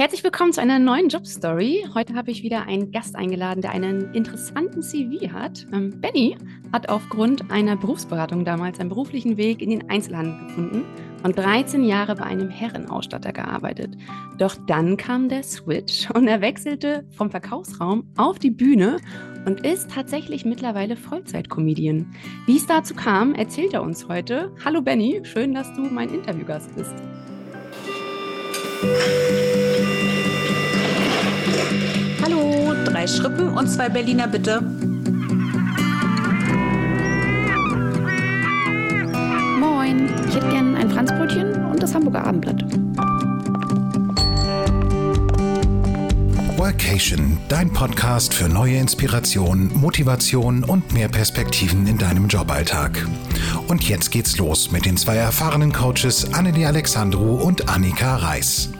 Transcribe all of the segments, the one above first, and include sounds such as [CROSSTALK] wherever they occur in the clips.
Herzlich willkommen zu einer neuen Jobstory. Heute habe ich wieder einen Gast eingeladen, der einen interessanten CV hat. Ähm, Benny hat aufgrund einer Berufsberatung damals einen beruflichen Weg in den Einzelhandel gefunden und 13 Jahre bei einem Herrenausstatter gearbeitet. Doch dann kam der Switch und er wechselte vom Verkaufsraum auf die Bühne und ist tatsächlich mittlerweile Vollzeit-Comedian. Wie es dazu kam, erzählt er uns heute. Hallo Benny, schön, dass du mein Interviewgast bist. Hallo, drei Schrippen und zwei Berliner bitte. Moin, ich hätte gern ein Franzbrötchen und das Hamburger Abendblatt. Workation, dein Podcast für neue Inspiration, Motivation und mehr Perspektiven in deinem Joballtag. Und jetzt geht's los mit den zwei erfahrenen Coaches Annelie Alexandru und Annika Reis.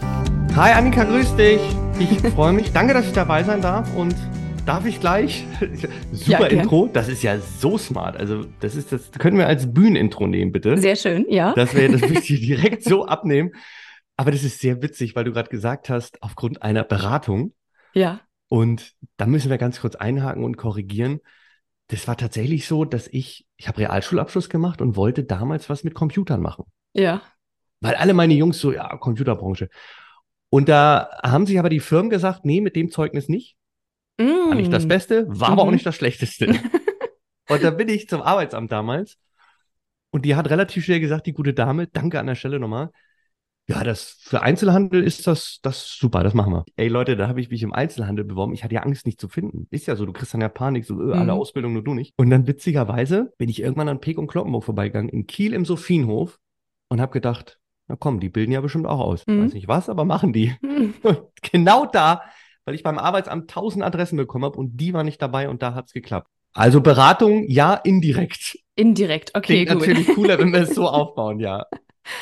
Hi Annika, grüß dich. Ich freue mich. Danke, dass ich dabei sein darf und darf ich gleich? [LAUGHS] Super ja, Intro. Das ist ja so smart. Also, das ist das können wir als Bühnenintro nehmen, bitte. Sehr schön, ja. Das wäre das direkt so abnehmen. Aber das ist sehr witzig, weil du gerade gesagt hast, aufgrund einer Beratung. Ja. Und da müssen wir ganz kurz einhaken und korrigieren. Das war tatsächlich so, dass ich, ich habe Realschulabschluss gemacht und wollte damals was mit Computern machen. Ja. Weil alle meine Jungs so, ja, Computerbranche. Und da haben sich aber die Firmen gesagt, nee, mit dem Zeugnis nicht. Mm. War nicht das Beste, war mhm. aber auch mhm. nicht das Schlechteste. [LAUGHS] und da bin ich zum Arbeitsamt damals. Und die hat relativ schnell gesagt, die gute Dame, danke an der Stelle nochmal. Ja, das für Einzelhandel ist das, das super, das machen wir. Ey Leute, da habe ich mich im Einzelhandel beworben. Ich hatte ja Angst, nicht zu finden. Ist ja so, du kriegst dann ja Panik, so alle mhm. Ausbildung nur du nicht. Und dann witzigerweise bin ich irgendwann an Peek und Kloppenburg vorbeigegangen, in Kiel im Sophienhof und habe gedacht, na komm, die bilden ja bestimmt auch aus. Mhm. Weiß nicht was, aber machen die. [LAUGHS] [LAUGHS] Mhm. genau da, weil ich beim Arbeitsamt tausend Adressen bekommen habe und die war nicht dabei und da hat es geklappt. Also Beratung, ja, indirekt. Indirekt, okay, Klingt gut. natürlich cooler, wenn wir es so [LAUGHS] aufbauen, ja.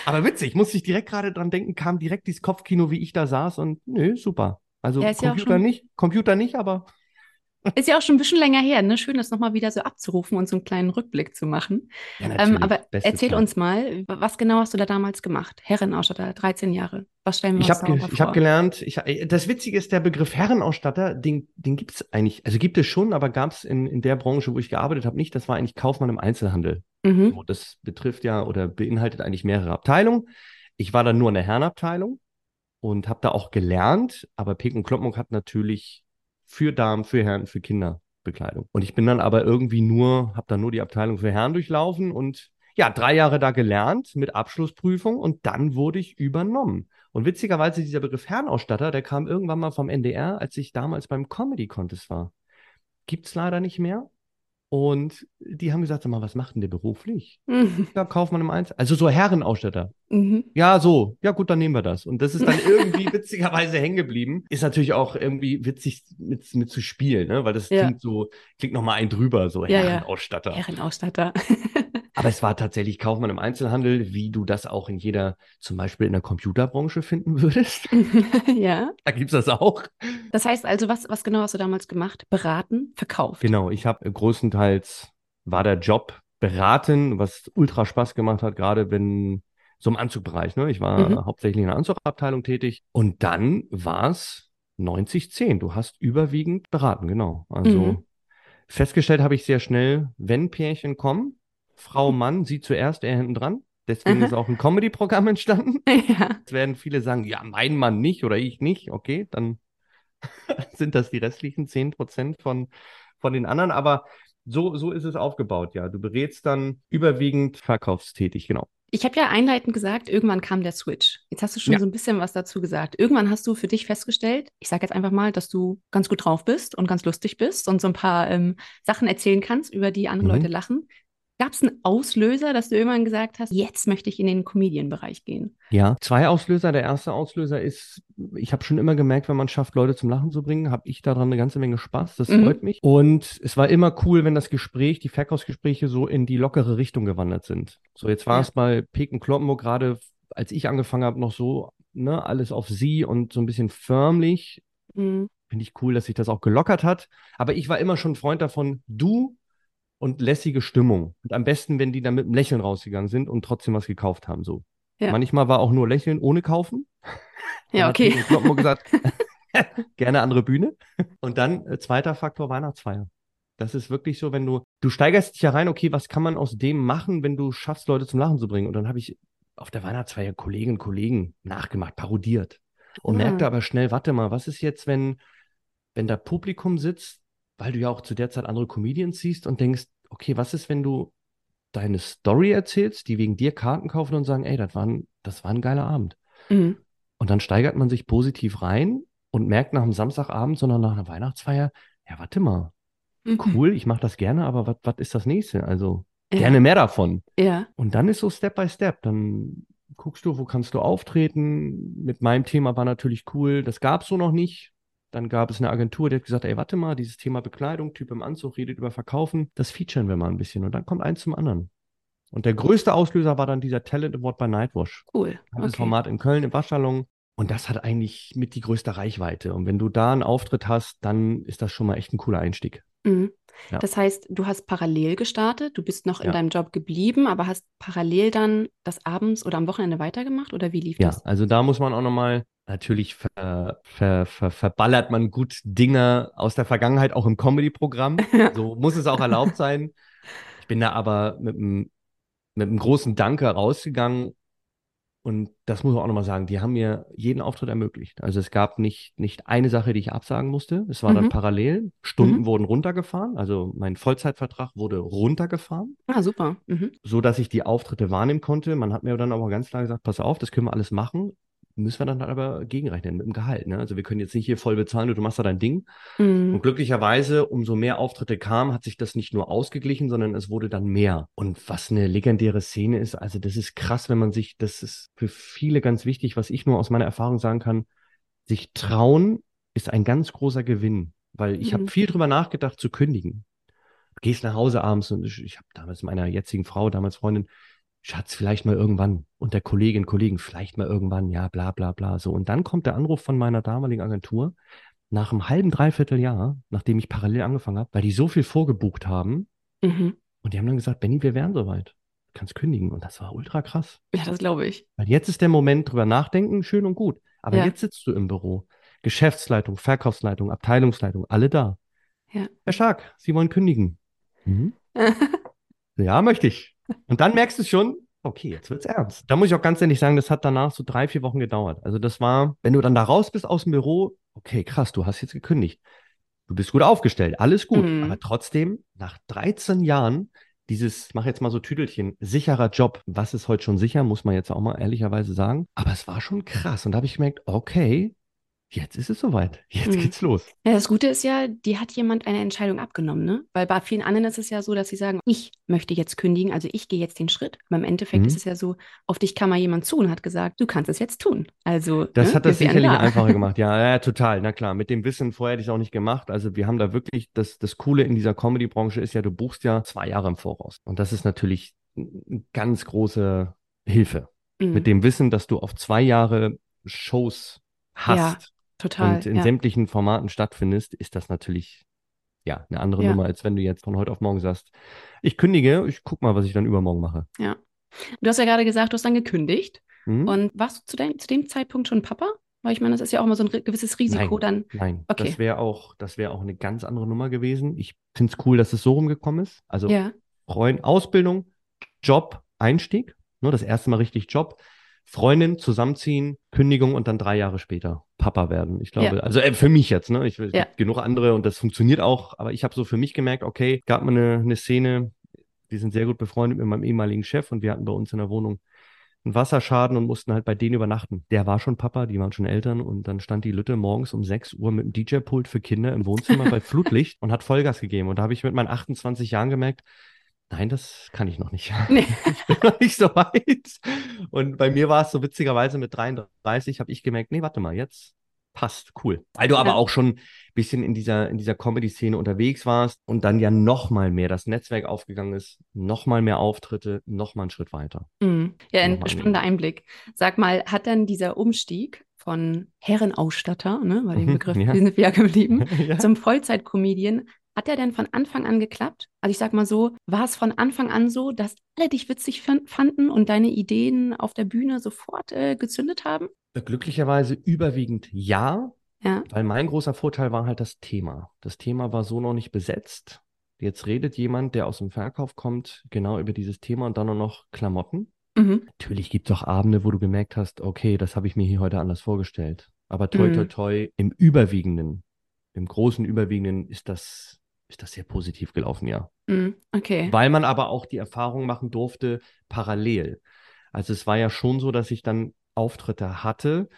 Aber witzig, muss ich direkt gerade dran denken, kam direkt dieses Kopfkino, wie ich da saß und nö, super. Also ja, Computer ja nicht, Computer nicht, aber ist ja auch schon ein bisschen länger her, ne? Schön, das nochmal wieder so abzurufen und so einen kleinen Rückblick zu machen. Ja, ähm, aber Bestes erzähl Fall. uns mal, was genau hast du da damals gemacht? Herrenausstatter, 13 Jahre. Was stellen wir ich uns hab, vor? Ich habe gelernt, ich, äh, das Witzige ist, der Begriff Herrenausstatter, den, den gibt es eigentlich, also gibt es schon, aber gab es in, in der Branche, wo ich gearbeitet habe, nicht. Das war eigentlich Kaufmann im Einzelhandel. Mhm. So, das betrifft ja oder beinhaltet eigentlich mehrere Abteilungen. Ich war dann nur in der Herrenabteilung und habe da auch gelernt, aber Peek und Kloppenburg hat natürlich für Damen, für Herren, für Kinderbekleidung. Und ich bin dann aber irgendwie nur, habe dann nur die Abteilung für Herren durchlaufen und ja, drei Jahre da gelernt mit Abschlussprüfung und dann wurde ich übernommen. Und witzigerweise dieser Begriff Herrenausstatter, der kam irgendwann mal vom NDR, als ich damals beim Comedy Contest war. Gibt's leider nicht mehr. Und die haben gesagt, sag mal, was macht denn der beruflich? Mhm. Ja, Kaufmann im Einzel. Also so Herrenausstatter. Mhm. Ja, so. Ja, gut, dann nehmen wir das. Und das ist dann irgendwie [LAUGHS] witzigerweise hängen geblieben. Ist natürlich auch irgendwie witzig mit, mit zu spielen, ne? Weil das ja. klingt so, klingt nochmal ein drüber, so ja, Herrenausstatter. Herrenausstatter. Aber es war tatsächlich Kaufmann im Einzelhandel, wie du das auch in jeder, zum Beispiel in der Computerbranche finden würdest. [LAUGHS] ja. Da gibt es das auch. Das heißt also, was, was genau hast du damals gemacht? Beraten, verkauft? Genau, ich habe größtenteils war der Job beraten, was ultra Spaß gemacht hat, gerade wenn so im Anzugbereich. Ne? Ich war mhm. hauptsächlich in der Anzugabteilung tätig. Und dann war es 90-10. Du hast überwiegend beraten, genau. Also mhm. festgestellt habe ich sehr schnell, wenn Pärchen kommen, Frau, Mann, sie zuerst, er hinten dran. Deswegen Aha. ist [LAUGHS] auch ein Comedy-Programm entstanden. [LAUGHS] Ja. Jetzt werden viele sagen, ja, mein Mann nicht oder ich nicht. Okay, dann [LAUGHS] sind das die restlichen 10% von, von den anderen. Aber so, so ist es aufgebaut, ja. Du berätst dann überwiegend verkaufstätig, genau. Ich habe ja einleitend gesagt, irgendwann kam der Switch. Jetzt hast du schon ja. so ein bisschen was dazu gesagt. Irgendwann hast du für dich festgestellt, ich sage jetzt einfach mal, dass du ganz gut drauf bist und ganz lustig bist und so ein paar ähm, Sachen erzählen kannst, über die andere mhm. Leute lachen. Gab es einen Auslöser, dass du irgendwann gesagt hast, jetzt möchte ich in den Comedian-Bereich gehen? Ja, zwei Auslöser. Der erste Auslöser ist, ich habe schon immer gemerkt, wenn man schafft, Leute zum Lachen zu bringen, habe ich daran eine ganze Menge Spaß. Das mhm. freut mich. Und es war immer cool, wenn das Gespräch, die Verkaufsgespräche so in die lockere Richtung gewandert sind. So, jetzt war ja. es bei Peken Kloppenburg gerade, als ich angefangen habe, noch so, ne, alles auf sie und so ein bisschen förmlich. Mhm. Finde ich cool, dass sich das auch gelockert hat. Aber ich war immer schon Freund davon, du und lässige Stimmung. Und am besten, wenn die dann mit einem Lächeln rausgegangen sind und trotzdem was gekauft haben. So. Ja. Manchmal war auch nur Lächeln ohne kaufen. [LAUGHS] Ja, okay. Kloppenburg gesagt, [LAUGHS] [LAUGHS] gerne andere Bühne. Und dann äh, zweiter Faktor Weihnachtsfeier. Das ist wirklich so, wenn du, du steigerst dich ja rein, okay, was kann man aus dem machen, wenn du schaffst, Leute zum Lachen zu bringen? Und dann habe ich auf der Weihnachtsfeier Kolleginnen und Kollegen nachgemacht, parodiert. Und ja. merkte aber schnell, warte mal, was ist jetzt, wenn, wenn da Publikum sitzt, weil du ja auch zu der Zeit andere Comedians siehst und denkst, okay, was ist, wenn du deine Story erzählst, die wegen dir Karten kaufen und sagen, ey, das war ein, das war ein geiler Abend. Mhm. Und dann steigert man sich positiv rein und merkt nach einem Samstagabend, sondern nach einer Weihnachtsfeier, ja, warte mal, mhm. cool, ich mache das gerne, aber was ist das nächste? Also ja. gerne mehr davon. Ja. Und dann ist so Step by Step, dann guckst du, wo kannst du auftreten. Mit meinem Thema war natürlich cool, das gab es so noch nicht. Dann gab es eine Agentur, die hat gesagt, ey, warte mal, dieses Thema Bekleidung, Typ im Anzug, redet über Verkaufen, das featuren wir mal ein bisschen. Und dann kommt eins zum anderen. Und der größte Auslöser war dann dieser Talent Award bei Nightwash. Cool. Okay. Das Format in Köln im Waschsalon. Und das hat eigentlich mit die größte Reichweite. Und wenn du da einen Auftritt hast, dann ist das schon mal echt ein cooler Einstieg. Mhm. Ja. Das heißt, du hast parallel gestartet, du bist noch in ja. deinem Job geblieben, aber hast parallel dann das abends oder am Wochenende weitergemacht oder wie lief ja, das? Ja, also da muss man auch nochmal, natürlich ver, ver, ver, verballert man gut Dinge aus der Vergangenheit auch im Comedy-Programm. [LAUGHS] so muss es auch erlaubt sein. Ich bin da aber mit einem mit einem großen Danke rausgegangen. Und das muss man auch nochmal sagen, die haben mir jeden Auftritt ermöglicht. Also es gab nicht, nicht eine Sache, die ich absagen musste. Es war mhm. dann parallel. Stunden mhm. wurden runtergefahren. Also mein Vollzeitvertrag wurde runtergefahren. Ah, super. Mhm. So dass ich die Auftritte wahrnehmen konnte. Man hat mir dann aber ganz klar gesagt, pass auf, das können wir alles machen müssen wir dann halt aber gegenrechnen mit dem Gehalt. Ne? Also wir können jetzt nicht hier voll bezahlen, du machst da dein Ding. Mhm. Und glücklicherweise, umso mehr Auftritte kamen, hat sich das nicht nur ausgeglichen, sondern es wurde dann mehr. Und was eine legendäre Szene ist, also das ist krass, wenn man sich, das ist für viele ganz wichtig, was ich nur aus meiner Erfahrung sagen kann, sich trauen ist ein ganz großer Gewinn, weil ich mhm. habe viel drüber nachgedacht zu kündigen. Du gehst nach Hause abends und ich, ich habe damals meiner jetzigen Frau, damals Freundin, Schatz, vielleicht mal irgendwann. Und der Kollegin, Kollegen, vielleicht mal irgendwann, ja, bla, bla, bla. So. Und dann kommt der Anruf von meiner damaligen Agentur nach einem halben, dreiviertel Jahr, nachdem ich parallel angefangen habe, weil die so viel vorgebucht haben. Mhm. Und die haben dann gesagt, Benny, wir wären soweit. Du kannst kündigen. Und das war ultra krass. Ja, das glaube ich. Weil jetzt ist der Moment drüber nachdenken, schön und gut. Aber ja. jetzt sitzt du im Büro. Geschäftsleitung, Verkaufsleitung, Abteilungsleitung, alle da. Ja. Herr Stark, Sie wollen kündigen. Mhm. [LAUGHS] ja, möchte ich. Und dann merkst du schon, okay, jetzt wird's ernst. Da muss ich auch ganz ehrlich sagen, das hat danach so drei, vier Wochen gedauert. Also das war, wenn du dann da raus bist aus dem Büro, okay, krass, du hast jetzt gekündigt. Du bist gut aufgestellt, alles gut. Mhm. Aber trotzdem, nach 13 Jahren, dieses, mach jetzt mal so Tüdelchen, sicherer Job. Was ist heute schon sicher, muss man jetzt auch mal ehrlicherweise sagen. Aber es war schon krass. Und da habe ich gemerkt, okay, jetzt ist es soweit. Jetzt mhm. geht's los. Ja, das Gute ist ja, die hat jemand eine Entscheidung abgenommen, ne? Weil bei vielen anderen ist es ja so, dass sie sagen, ich möchte jetzt kündigen, also ich gehe jetzt den Schritt. Aber im Endeffekt mhm. ist es ja so, auf dich kam mal jemand zu und hat gesagt, du kannst es jetzt tun. Also. Das ne? hat das sicherlich da. einfacher [LAUGHS] gemacht. Ja, ja, total. Na klar. Mit dem Wissen vorher hätte ich es auch nicht gemacht. Also wir haben da wirklich, das, das Coole in dieser Comedy-Branche ist ja, du buchst ja zwei Jahre im Voraus. Und das ist natürlich eine ganz große Hilfe. Mhm. Mit dem Wissen, dass du auf zwei Jahre Shows hast. Ja Total. Und in ja. sämtlichen Formaten stattfindest, ist das natürlich ja eine andere ja. Nummer, als wenn du jetzt von heute auf morgen sagst, ich kündige, ich guck mal, was ich dann übermorgen mache. Ja. Du hast ja gerade gesagt, du hast dann gekündigt. Mhm. Und warst du zu, dein, zu dem Zeitpunkt schon Papa? Weil ich meine, das ist ja auch immer so ein gewisses Risiko nein, dann. Nein, okay. das wäre auch, das wäre auch eine ganz andere Nummer gewesen. Ich finde es cool, dass es so rumgekommen ist. Also ja. Freund, Ausbildung, Job, Einstieg. Nur ne, das erste Mal richtig Job. Freundin zusammenziehen, Kündigung und dann drei Jahre später Papa werden. Ich glaube, ja. also äh, für mich jetzt, ne? Ich ja. genug andere und das funktioniert auch, aber ich habe so für mich gemerkt, okay, gab mal eine, eine Szene, wir sind sehr gut befreundet mit meinem ehemaligen Chef und wir hatten bei uns in der Wohnung einen Wasserschaden und mussten halt bei denen übernachten. Der war schon Papa, die waren schon Eltern und dann stand die Lütte morgens um 6 Uhr mit dem DJ-Pult für Kinder im Wohnzimmer bei [LAUGHS] Flutlicht und hat Vollgas gegeben. Und da habe ich mit meinen 28 Jahren gemerkt, Nein, das kann ich noch nicht. Nee. [LAUGHS] Ich bin noch nicht so weit. Und bei mir war es so witzigerweise mit 33, habe ich gemerkt, nee, warte mal, jetzt passt, cool. Weil du ja. aber auch schon ein bisschen in dieser, in dieser Comedy-Szene unterwegs warst und dann ja noch mal mehr das Netzwerk aufgegangen ist, noch mal mehr Auftritte, noch mal einen Schritt weiter. Mhm. Ja, ein spannender Einblick. Sag mal, hat dann dieser Umstieg von Herrenausstatter, ne, weil den Begriff ja. sind wir ja geblieben, [LAUGHS] ja. zum Vollzeit-Comedian, hat der denn von Anfang an geklappt? Also ich sag mal so, war es von Anfang an so, dass alle dich witzig fanden und deine Ideen auf der Bühne sofort äh, gezündet haben? Glücklicherweise überwiegend ja, Ja. weil mein großer Vorteil war halt das Thema. Das Thema war so noch nicht besetzt. Jetzt redet jemand, der aus dem Verkauf kommt, genau über dieses Thema und dann nur noch Klamotten. Mhm. Natürlich gibt es auch Abende, wo du gemerkt hast, okay, das habe ich mir hier heute anders vorgestellt. Aber toi, toi, Mhm. toi, im Überwiegenden, im großen Überwiegenden ist das, ist das sehr positiv gelaufen, ja. Mhm. Okay. Weil man aber auch die Erfahrung machen durfte, parallel. Also es war ja schon so, dass ich dann Auftritte hatte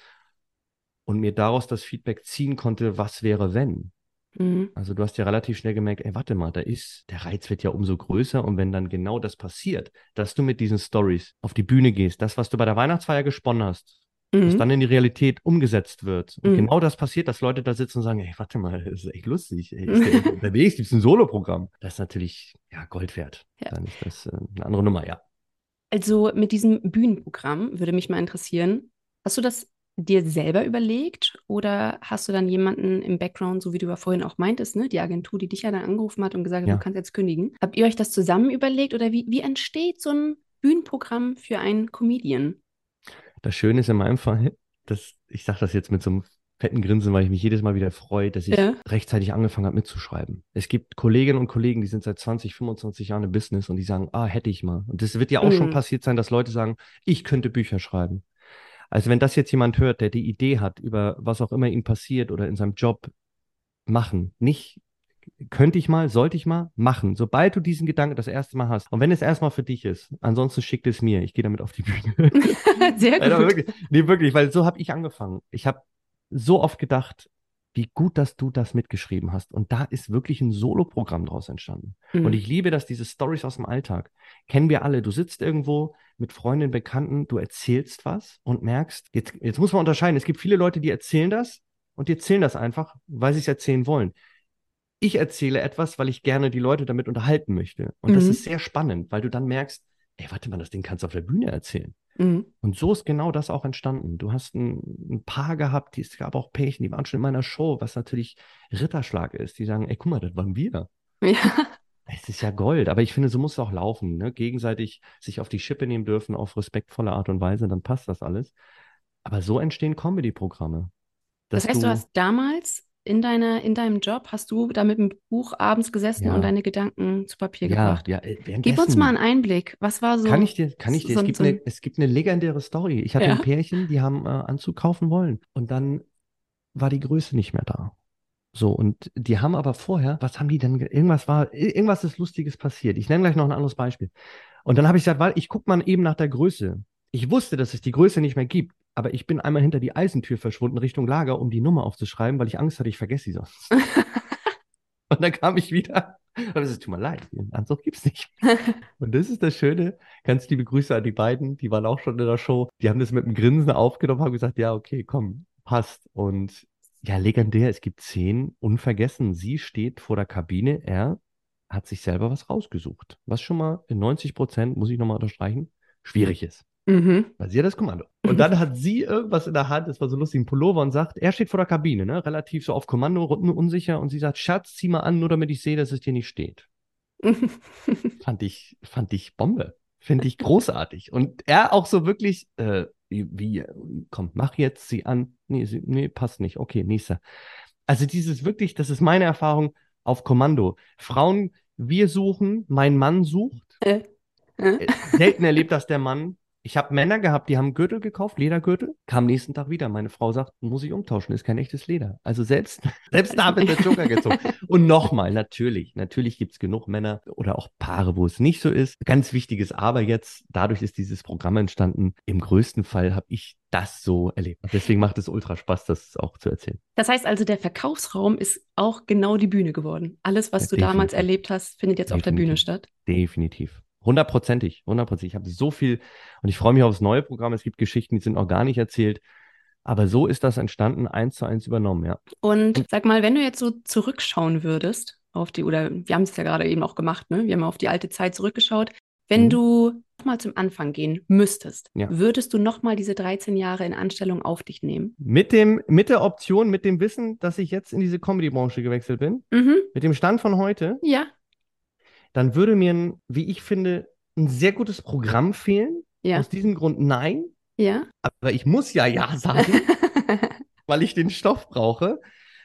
und mir daraus das Feedback ziehen konnte, was wäre, wenn. Mhm. Also du hast ja relativ schnell gemerkt, ey, warte mal, da ist, der Reiz wird ja umso größer und wenn dann genau das passiert, dass du mit diesen Stories auf die Bühne gehst, das, was du bei der Weihnachtsfeier gesponnen hast, das Mhm. dann in die Realität umgesetzt wird. Und Mhm. genau das passiert, dass Leute da sitzen und sagen, ey, warte mal, das ist echt lustig. Ey, ist der [LAUGHS] unterwegs, gibt es ein Soloprogramm. Das ist natürlich, ja, Gold wert. Ja. Dann ist das äh, eine andere Nummer, ja. Also mit diesem Bühnenprogramm würde mich mal interessieren, hast du das dir selber überlegt oder hast du dann jemanden im Background, so wie du ja vorhin auch meintest, ne, die Agentur, die dich ja dann angerufen hat und gesagt hat, Ja. du kannst jetzt kündigen. Habt ihr euch das zusammen überlegt oder wie, wie entsteht so ein Bühnenprogramm für einen Comedian? Das Schöne ist in meinem Fall, dass ich sage das jetzt mit so einem fetten Grinsen, weil ich mich jedes Mal wieder freue, dass ich Ja. rechtzeitig angefangen habe mitzuschreiben. Es gibt Kolleginnen und Kollegen, die sind seit 20, 25 Jahren im Business und die sagen, ah, hätte ich mal. Und das wird ja auch schon Mhm. passiert sein, dass Leute sagen, ich könnte Bücher schreiben. Also wenn das jetzt jemand hört, der die Idee hat, über was auch immer ihm passiert oder in seinem Job machen, nicht könnte ich mal, sollte ich mal machen. Sobald du diesen Gedanken das erste Mal hast. Und wenn es erstmal für dich ist, ansonsten schickt es mir. Ich gehe damit auf die Bühne. [LAUGHS] Sehr Alter, gut. wirklich. Nee, wirklich, weil so habe ich angefangen. Ich habe so oft gedacht, wie gut, dass du das mitgeschrieben hast. Und da ist wirklich ein Soloprogramm draus entstanden. Mhm. Und ich liebe das, diese Stories aus dem Alltag. Kennen wir alle. Du sitzt irgendwo mit Freundinnen, Bekannten, du erzählst was und merkst, jetzt, jetzt muss man unterscheiden. Es gibt viele Leute, die erzählen das und die erzählen das einfach, weil sie es erzählen wollen. Ich erzähle etwas, weil ich gerne die Leute damit unterhalten möchte. Und das Mhm. ist sehr spannend, weil du dann merkst, ey, warte mal, das Ding kannst du auf der Bühne erzählen. Mhm. Und so ist genau das auch entstanden. Du hast ein, ein Paar gehabt, die, es gab auch Pärchen, die waren schon in meiner Show, was natürlich Ritterschlag ist. Die sagen, ey, guck mal, das waren wir. [LAUGHS] Ja. Es ist ja Gold, aber ich finde, so muss es auch laufen. Ne? Gegenseitig sich auf die Schippe nehmen dürfen, auf respektvolle Art und Weise, dann passt das alles. Aber so entstehen Comedy-Programme. Das heißt, du hast damals in deiner, in deinem Job, hast du da mit dem Buch abends gesessen Ja. und deine Gedanken zu Papier ja, gebracht. ja, äh, Gib uns währenddessen- mal einen Einblick. Was war so? Kann ich dir, kann ich dir, so es gibt so ein- eine, es gibt eine legendäre Story. Ich hatte Ja. ein Pärchen, die haben äh, Anzug kaufen wollen. Und dann war die Größe nicht mehr da. So, und die haben aber vorher, was haben die denn, ge- irgendwas war, irgendwas ist Lustiges passiert. Ich nenne gleich noch ein anderes Beispiel. Und dann habe ich gesagt, weil ich gucke mal eben nach der Größe. Ich wusste, dass es die Größe nicht mehr gibt, aber ich bin einmal hinter die Eisentür verschwunden Richtung Lager, um die Nummer aufzuschreiben, weil ich Angst hatte, ich vergesse sie sonst. [LAUGHS] Und dann kam ich wieder. Und es tut mir leid, den Anzug gibt's nicht. [LAUGHS] Und das ist das Schöne. Ganz liebe Grüße an die beiden. Die waren auch schon in der Show. Die haben das mit einem Grinsen aufgenommen, haben gesagt, ja, okay, komm, passt. Und ja, legendär. Es gibt Szenen unvergessen. Sie steht vor der Kabine. Er hat sich selber was rausgesucht. Was schon mal in 90 Prozent, muss ich nochmal unterstreichen, schwierig ist. Mhm. Weil sie hat das Kommando. Und dann hat sie irgendwas in der Hand, das war so lustig, ein Pullover und sagt, er steht vor der Kabine, ne, relativ so auf Kommando, un- unsicher. Und sie sagt, Schatz, zieh mal an, nur damit ich sehe, dass es dir nicht steht. [LAUGHS] Fand ich, fand ich Bombe. Finde ich großartig. Und er auch so wirklich, äh, wie, wie, komm, mach jetzt sie an. Nee, sie, nee, passt nicht. Okay, nächster. Also dieses wirklich, das ist meine Erfahrung auf Kommando. Frauen, wir suchen, mein Mann sucht. Äh, Äh, Selten erlebt das der Mann. Ich habe Männer gehabt, die haben Gürtel gekauft, Ledergürtel, kam nächsten Tag wieder. Meine Frau sagt, muss ich umtauschen, ist kein echtes Leder. Also selbst, [LAUGHS] selbst da wird der Joker gezogen. Und nochmal, natürlich, natürlich gibt es genug Männer oder auch Paare, wo es nicht so ist. Ganz wichtiges Aber jetzt, dadurch ist dieses Programm entstanden. Im größten Fall habe ich das so erlebt. Und deswegen macht es ultra Spaß, das auch zu erzählen. Das heißt also, der Verkaufsraum ist auch genau die Bühne geworden. Alles, was Ja, du damals definitiv. erlebt hast, findet jetzt auf der Bühne Definitiv. statt. Definitiv. Hundertprozentig, hundertprozentig. Ich habe so viel und ich freue mich aufs neue Programm. Es gibt Geschichten, die sind noch gar nicht erzählt. Aber so ist das entstanden, eins zu eins übernommen, ja. Und sag mal, wenn du jetzt so zurückschauen würdest auf die, oder wir haben es ja gerade eben auch gemacht, ne? Wir haben auf die alte Zeit zurückgeschaut. Wenn Mhm. du nochmal zum Anfang gehen müsstest, Ja. würdest du nochmal diese 13 Jahre in Anstellung auf dich nehmen? Mit, dem, mit der Option, mit dem Wissen, dass ich jetzt in diese Comedy-Branche gewechselt bin, Mhm. mit dem Stand von heute, Ja, dann würde mir, ein, wie ich finde, ein sehr gutes Programm fehlen. ja, Aus diesem Grund nein. Ja. Aber ich muss ja Ja sagen, [LAUGHS] weil ich den Stoff brauche.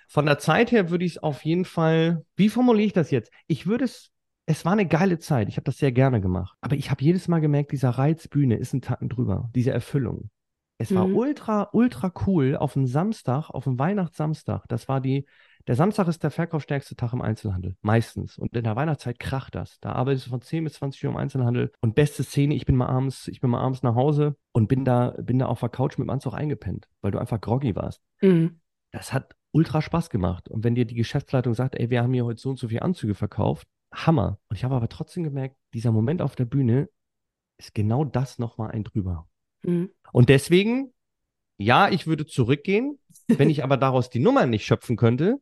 Von der Zeit her würde ich es auf jeden Fall, wie formuliere ich das jetzt? Ich würde es, es war eine geile Zeit. Ich habe das sehr gerne gemacht. Aber ich habe jedes Mal gemerkt, dieser Reizbühne ist ein Tacken drüber. Diese Erfüllung. Es war mhm. ultra, ultra cool auf einem Samstag, auf einem Weihnachtssamstag. Das war die, der Samstag ist der verkaufsstärkste Tag im Einzelhandel. Meistens. Und in der Weihnachtszeit kracht das. Da arbeitest du von 10 bis 20 Uhr im Einzelhandel. Und beste Szene, ich bin mal abends, ich bin mal abends nach Hause und bin da, bin da auf der Couch mit dem Anzug eingepennt, weil du einfach groggy warst. Mhm. Das hat ultra Spaß gemacht. Und wenn dir die Geschäftsleitung sagt, ey, wir haben hier heute so und so viele Anzüge verkauft, Hammer. Und ich habe aber trotzdem gemerkt, dieser Moment auf der Bühne ist genau das nochmal ein drüber. Mhm. Und deswegen, ja, ich würde zurückgehen. Wenn ich aber daraus die Nummer nicht schöpfen könnte,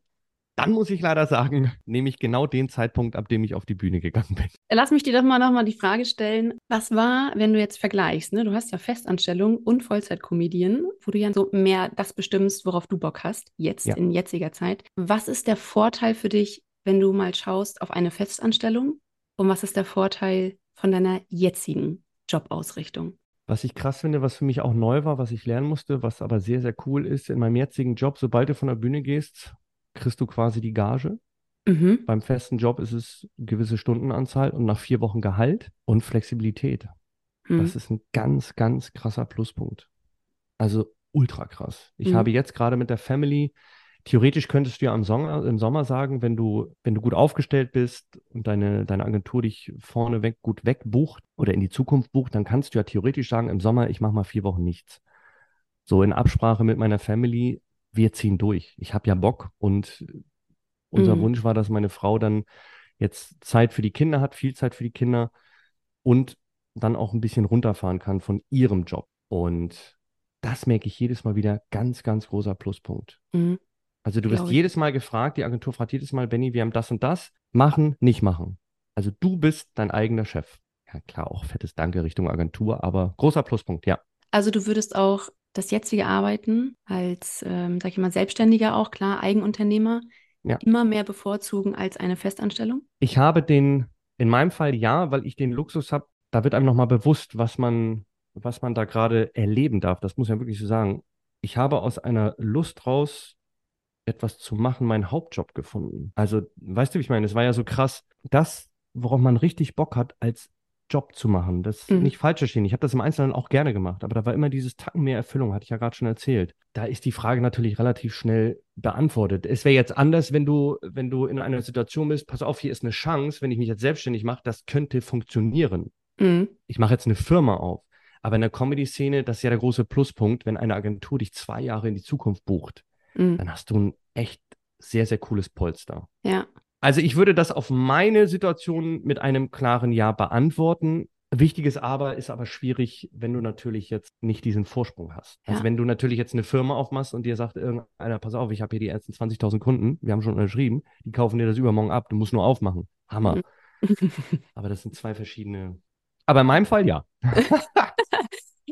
dann muss ich leider sagen, [LAUGHS] nehme ich genau den Zeitpunkt, ab dem ich auf die Bühne gegangen bin. Lass mich dir doch mal nochmal die Frage stellen, was war, wenn du jetzt vergleichst, ne? du hast ja Festanstellung und Vollzeitkomedien, wo du ja so mehr das bestimmst, worauf du Bock hast, jetzt ja. in jetziger Zeit. Was ist der Vorteil für dich, wenn du mal schaust auf eine Festanstellung und was ist der Vorteil von deiner jetzigen Jobausrichtung? Was ich krass finde, was für mich auch neu war, was ich lernen musste, was aber sehr, sehr cool ist, in meinem jetzigen Job, sobald du von der Bühne gehst, kriegst du quasi die Gage. Mhm. Beim festen Job ist es eine gewisse Stundenanzahl und nach vier Wochen Gehalt und Flexibilität. Mhm. Das ist ein ganz, ganz krasser Pluspunkt. Also ultra krass. Ich mhm. habe jetzt gerade mit der Family, theoretisch könntest du ja im Sommer, im Sommer sagen, wenn du, wenn du gut aufgestellt bist und deine, deine Agentur dich vorneweg gut wegbucht oder in die Zukunft bucht, dann kannst du ja theoretisch sagen, im Sommer, ich mache mal vier Wochen nichts. So in Absprache mit meiner Family wir ziehen durch. Ich habe ja Bock und unser mhm. Wunsch war, dass meine Frau dann jetzt Zeit für die Kinder hat, viel Zeit für die Kinder und dann auch ein bisschen runterfahren kann von ihrem Job. Und das merke ich jedes Mal wieder ganz, ganz großer Pluspunkt. Mhm. Also du wirst jedes Mal gefragt, die Agentur fragt jedes Mal, Benny, wir haben das und das, machen, nicht machen. Also du bist dein eigener Chef. Ja klar, auch fettes Danke Richtung Agentur, aber großer Pluspunkt, ja. Also du würdest auch das jetzige Arbeiten als, ähm, sag ich mal, Selbstständiger auch, klar, Eigenunternehmer, ja. immer mehr bevorzugen als eine Festanstellung? Ich habe den, in meinem Fall ja, weil ich den Luxus habe, da wird einem nochmal bewusst, was man, was man da gerade erleben darf. Das muss ich ja wirklich so sagen. Ich habe aus einer Lust raus, etwas zu machen, meinen Hauptjob gefunden. Also, weißt du, wie ich meine? Es war ja so krass, das, worauf man richtig Bock hat, als Job zu machen. Das mhm. nicht falsch verstehen. Ich habe das im Einzelnen auch gerne gemacht, aber da war immer dieses Tacken mehr Erfüllung, hatte ich ja gerade schon erzählt. Da ist die Frage natürlich relativ schnell beantwortet. Es wäre jetzt anders, wenn du, wenn du in einer Situation bist, pass auf, hier ist eine Chance, wenn ich mich jetzt selbstständig mache, das könnte funktionieren. Mhm. Ich mache jetzt eine Firma auf. Aber in der Comedy-Szene, das ist ja der große Pluspunkt, wenn eine Agentur dich zwei Jahre in die Zukunft bucht, mhm. dann hast du ein echt sehr, sehr cooles Polster. Ja. Also ich würde das auf meine Situation mit einem klaren Ja beantworten. Wichtiges Aber ist aber schwierig, wenn du natürlich jetzt nicht diesen Vorsprung hast. Also ja. Also wenn du natürlich jetzt eine Firma aufmachst und dir sagt irgendeiner, pass auf, ich habe hier die ersten 20.000 Kunden, wir haben schon unterschrieben, die kaufen dir das übermorgen ab, du musst nur aufmachen. Hammer. [LAUGHS] aber das sind zwei verschiedene. Aber in meinem Fall ja. [LAUGHS]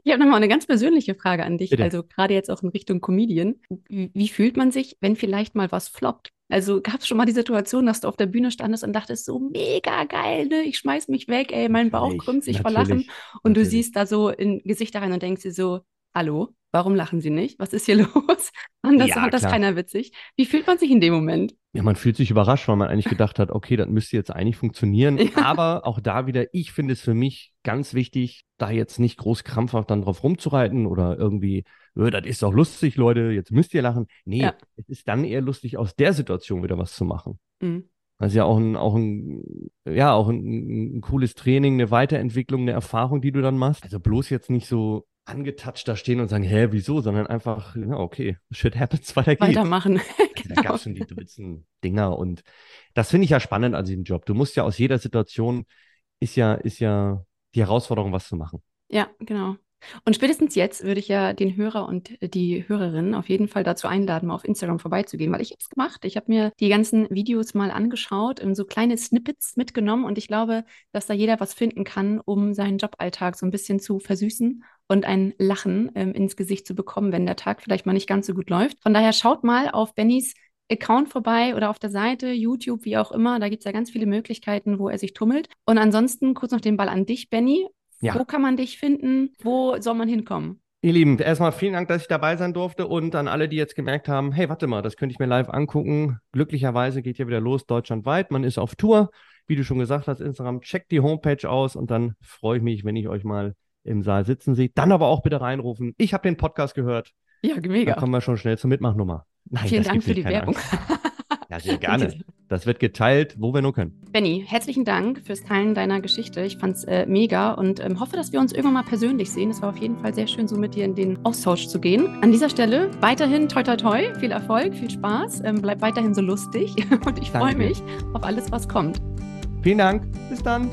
Ich habe nochmal eine ganz persönliche Frage an dich, Bitte. also gerade jetzt auch in Richtung Comedian. Wie, wie, fühlt man sich, wenn vielleicht mal was floppt? Also gab es schon mal die Situation, dass du auf der Bühne standest und dachtest, so mega geil, ne? Ich schmeiß mich weg, ey, mein Bauch krümmt sich vor Lachen. Und natürlich. du siehst da so in Gesichter rein und denkst dir so, hallo, warum lachen sie nicht? Was ist hier [LAUGHS] los? Und das ja, fand das keiner witzig. Wie fühlt man sich in dem Moment? Ja, man fühlt sich überrascht, weil man eigentlich gedacht hat, okay, das müsste jetzt eigentlich funktionieren. [LAUGHS] Ja. Aber auch da wieder, ich finde es für mich ganz wichtig, da jetzt nicht groß krampfhaft dann drauf rumzureiten oder irgendwie, äh, das ist doch lustig, Leute, jetzt müsst ihr lachen. Nee, ja. es ist dann eher lustig, aus der Situation wieder was zu machen. Mhm. Das ist ja auch ein, auch ein, ja, auch ein, ein, cooles Training, eine Weiterentwicklung, eine Erfahrung, die du dann machst. Also bloß jetzt nicht so angetatscht da stehen und sagen, hä, wieso, sondern einfach, ja, okay, shit happens, [LAUGHS] weiter geht's. Weitermachen. [LAUGHS] genau. Da gab es schon die dritzen Dinger und das finde ich ja spannend an diesem Job. Du musst ja aus jeder Situation, ist ja, ist ja die Herausforderung, was zu machen. Ja, genau. Und spätestens jetzt würde ich ja den Hörer und die Hörerinnen auf jeden Fall dazu einladen, mal auf Instagram vorbeizugehen, weil ich habe es gemacht. Ich habe mir die ganzen Videos mal angeschaut, so kleine Snippets mitgenommen und ich glaube, dass da jeder was finden kann, um seinen Joballtag so ein bisschen zu versüßen und ein Lachen ähm, ins Gesicht zu bekommen, wenn der Tag vielleicht mal nicht ganz so gut läuft. Von daher schaut mal auf Bennys Account vorbei oder auf der Seite, YouTube, wie auch immer. Da gibt es ja ganz viele Möglichkeiten, wo er sich tummelt. Und ansonsten kurz noch den Ball an dich, Benny. Ja. Wo kann man dich finden? Wo soll man hinkommen? Ihr Lieben, erstmal vielen Dank, dass ich dabei sein durfte und an alle, die jetzt gemerkt haben, hey, warte mal, das könnte ich mir live angucken. Glücklicherweise geht ja wieder los deutschlandweit. Man ist auf Tour. Wie du schon gesagt hast, Instagram, checkt die Homepage aus und dann freue ich mich, wenn ich euch mal im Saal sitzen sehe. Dann aber auch bitte reinrufen. Ich habe den Podcast gehört. Ja, mega. Dann kommen wir schon schnell zur Mitmachnummer. Nein, Vielen Dank für die Werbung. Ja, sehr gerne. [LAUGHS] Das wird geteilt, wo wir nur können. Benny, herzlichen Dank fürs Teilen deiner Geschichte. Ich fand es äh, mega und ähm, hoffe, dass wir uns irgendwann mal persönlich sehen. Es war auf jeden Fall sehr schön, so mit dir in den Austausch zu gehen. An dieser Stelle weiterhin toi toi toi, viel Erfolg, viel Spaß. Ähm, bleib weiterhin so lustig [LAUGHS] und ich freue mich auf alles, was kommt. Vielen Dank. Bis dann.